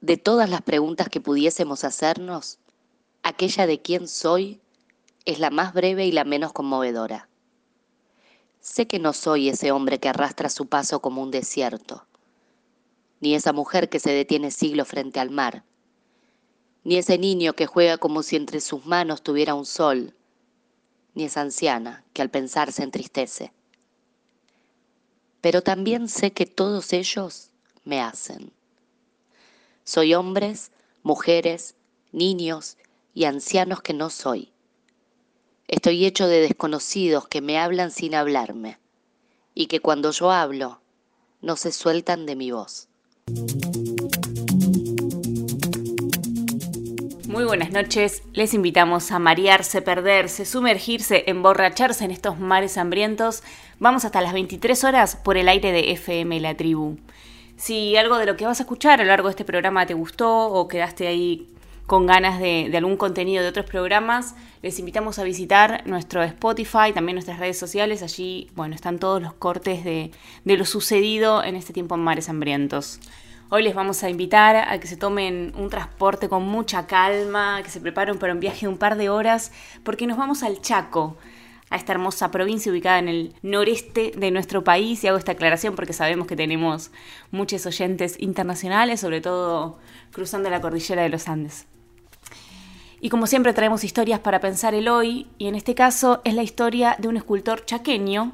de todas las preguntas que pudiésemos hacernos, aquella de quién soy es la más breve y la menos conmovedora. Sé que no soy ese hombre que arrastra su paso como un desierto, ni esa mujer que se detiene siglo frente al mar, ni ese niño que juega como si entre sus manos tuviera un sol, ni esa anciana que al pensar se entristece. Pero también sé que todos ellos me hacen. Soy hombres, mujeres, niños y ancianos que no soy. Estoy hecho de desconocidos que me hablan sin hablarme y que cuando yo hablo no se sueltan de mi voz. Muy buenas noches, les invitamos a marearse, perderse, sumergirse, emborracharse en estos mares hambrientos. Vamos hasta las 23 horas por el aire de FM La Tribu. Si algo de lo que vas a escuchar a lo largo de este programa te gustó o quedaste ahí con ganas de, algún contenido de otros programas, les invitamos a visitar nuestro Spotify, también nuestras redes sociales. Allí, bueno, están todos los cortes de, de lo sucedido en este tiempo en Mares Hambrientos. Hoy les vamos a invitar a que se tomen un transporte con mucha calma, que se preparen para un viaje de un par de horas, porque nos vamos al Chaco, a esta hermosa provincia ubicada en el noreste de nuestro país. Y hago esta aclaración porque sabemos que tenemos muchos oyentes internacionales, sobre todo cruzando la cordillera de los Andes. Y como siempre traemos historias para pensar el hoy, y en este caso es la historia de un escultor chaqueño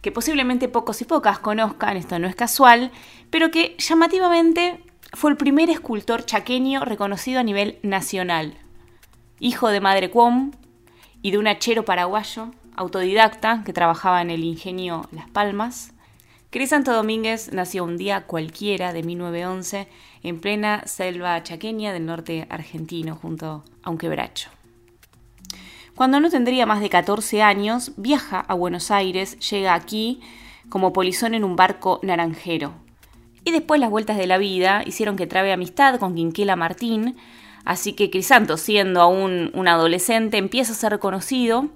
que posiblemente pocos y pocas conozcan, esto no es casual, pero que llamativamente fue el primer escultor chaqueño reconocido a nivel nacional. Hijo de madre Cuom y de un hachero paraguayo, autodidacta, que trabajaba en el ingenio Las Palmas, Cris Santo Domínguez nació un día cualquiera de 1911 en plena selva chaqueña del norte argentino, junto a un quebracho. Cuando no tendría más de 14 años, viaja a Buenos Aires, llega aquí como polizón en un barco naranjero. Y después las vueltas de la vida hicieron que trabe amistad con Quinquela Martín, así que Crisanto, siendo aún un adolescente, empieza a ser reconocido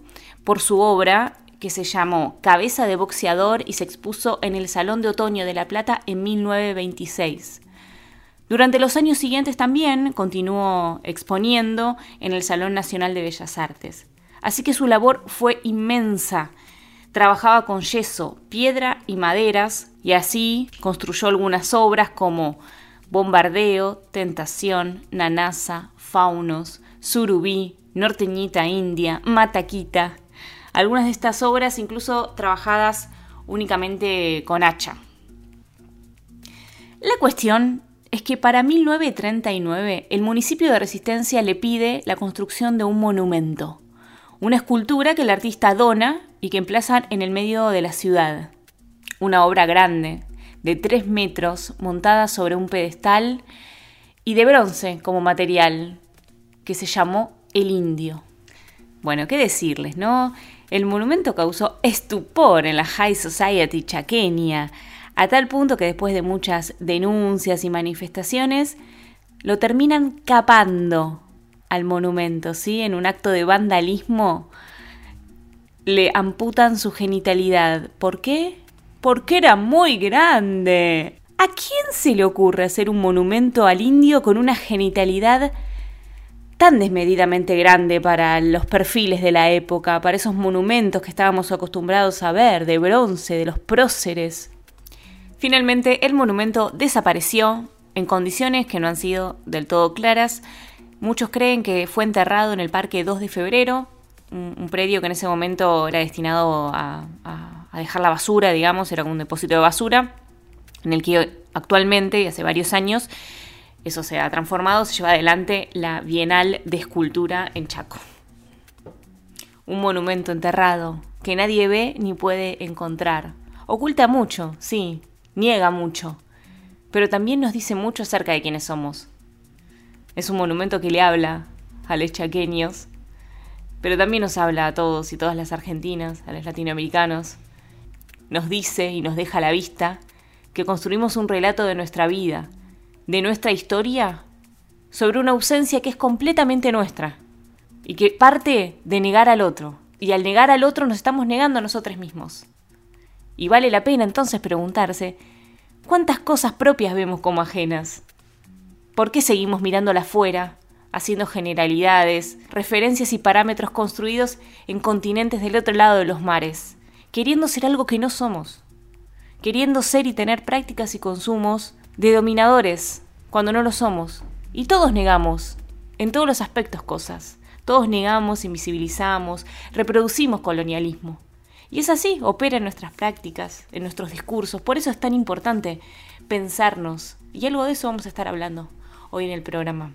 por su obra que se llamó Cabeza de Boxeador y se expuso en el Salón de Otoño de La Plata en 1926. Durante los años siguientes también continuó exponiendo en el Salón Nacional de Bellas Artes. Así que su labor fue inmensa. Trabajaba con yeso, piedra y maderas y así construyó algunas obras como Bombardeo, Tentación, Nanasa, Faunos, Surubí, Norteñita India, Mataquita. Algunas de estas obras incluso trabajadas únicamente con hacha. La cuestión es que para 1939 el municipio de Resistencia le pide la construcción de un monumento. Una escultura que el artista dona y que emplazan en el medio de la ciudad. Una obra grande, de 3 metros, montada sobre un pedestal y de bronce como material, que se llamó El Indio. Bueno, ¿qué decirles, no? El monumento causó estupor en la High Society chaqueña, a tal punto que después de muchas denuncias y manifestaciones, lo terminan capando al monumento, ¿sí? En un acto de vandalismo le amputan su genitalidad. ¿Por qué? Porque era muy grande. ¿A quién se le ocurre hacer un monumento al indio con una genitalidad tan desmedidamente grande para los perfiles de la época, para esos monumentos que estábamos acostumbrados a ver, de bronce, de los próceres? Finalmente, el monumento desapareció en condiciones que no han sido del todo claras Muchos creen que fue enterrado en el Parque 2 de Febrero, un, predio que en ese momento era destinado a, dejar la basura, digamos, era un depósito de basura, en el que actualmente, y hace varios años, eso se ha transformado, se lleva adelante la Bienal de Escultura en Chaco. Un monumento enterrado que nadie ve ni puede encontrar. Oculta mucho, sí, niega mucho, pero también nos dice mucho acerca de quiénes somos. Es un monumento que le habla a los chaqueños, pero también nos habla a todos y todas las argentinas, a los latinoamericanos. Nos dice y nos deja a la vista que construimos un relato de nuestra vida, de nuestra historia, sobre una ausencia que es completamente nuestra y que parte de negar al otro. Y al negar al otro nos estamos negando a nosotros mismos. Y vale la pena entonces preguntarse, ¿cuántas cosas propias vemos como ajenas? ¿Por qué seguimos mirándola afuera, haciendo generalidades, referencias y parámetros construidos en continentes del otro lado de los mares, queriendo ser algo que no somos? Queriendo ser y tener prácticas y consumos de dominadores cuando no lo somos. Y todos negamos, en todos los aspectos, cosas. Todos negamos, invisibilizamos, reproducimos colonialismo. Y es así, opera en nuestras prácticas, en nuestros discursos. Por eso es tan importante pensarnos. Y algo de eso vamos a estar hablando hoy en el programa.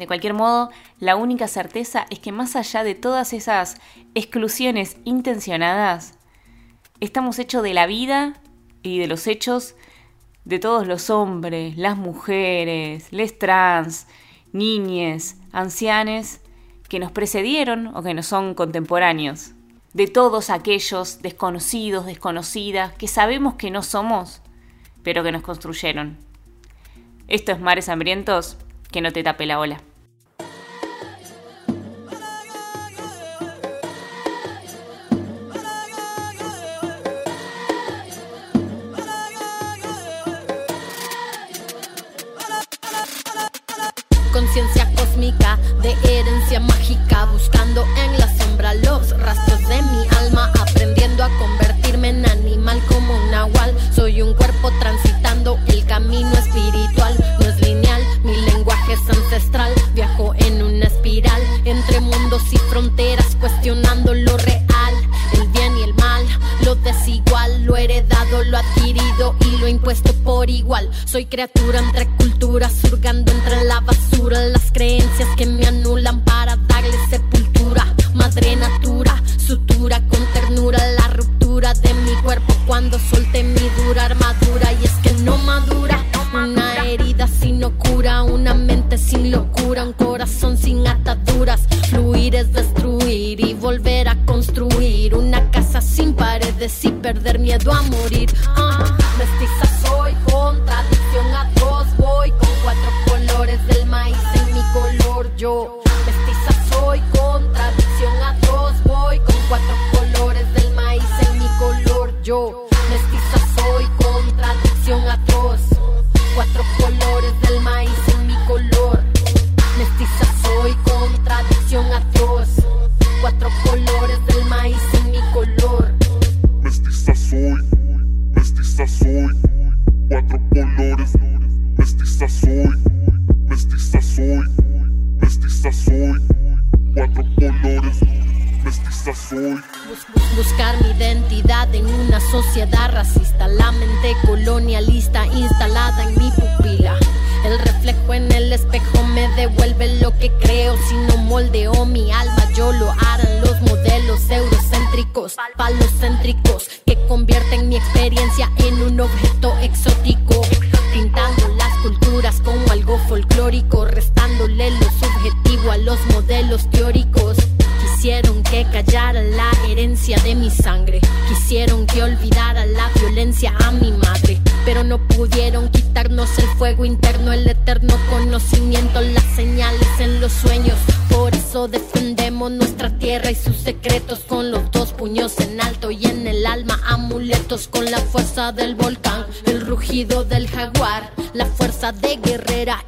De cualquier modo, la única certeza es que más allá de todas esas exclusiones intencionadas, estamos hechos de la vida y de los hechos de todos los hombres, las mujeres, les trans, niñes, ancianes que nos precedieron o que nos son contemporáneos, de todos aquellos desconocidos, desconocidas, que sabemos que no somos, pero que nos construyeron. Esto es Mares Hambrientos, que no te tape la ola. Soy criatura entre culturas, surgando entre la basura, las creencias que me anulan para darle sepultura. Madre natura, sutura con ternura, la ruptura de mi cuerpo cuando solté mi dura armadura. Y es que no madura, una herida sin locura, una mente sin locura, un corazón sin ataduras. Fluir es destruir y volver a construir una casa sin paredes y perder miedo a morir. Ah, yo. Mestiza soy, contradicción atroz, voy con cuatro colores del maíz en mi color yo. Sociedad racista, la mente colonialista instalada en mi pupila. El reflejo en el espejo me devuelve lo que creo. Si no moldeo mi alma, yo lo harán los modelos eurocéntricos, palocéntricos, que convierten mi experiencia en un objeto exótico. Las señales en los sueños. Por eso defendemos nuestra tierra y sus secretos con los dos puños en alto y en el alma amuletos con la fuerza del volcán, el rugido del jaguar, la fuerza de guerrera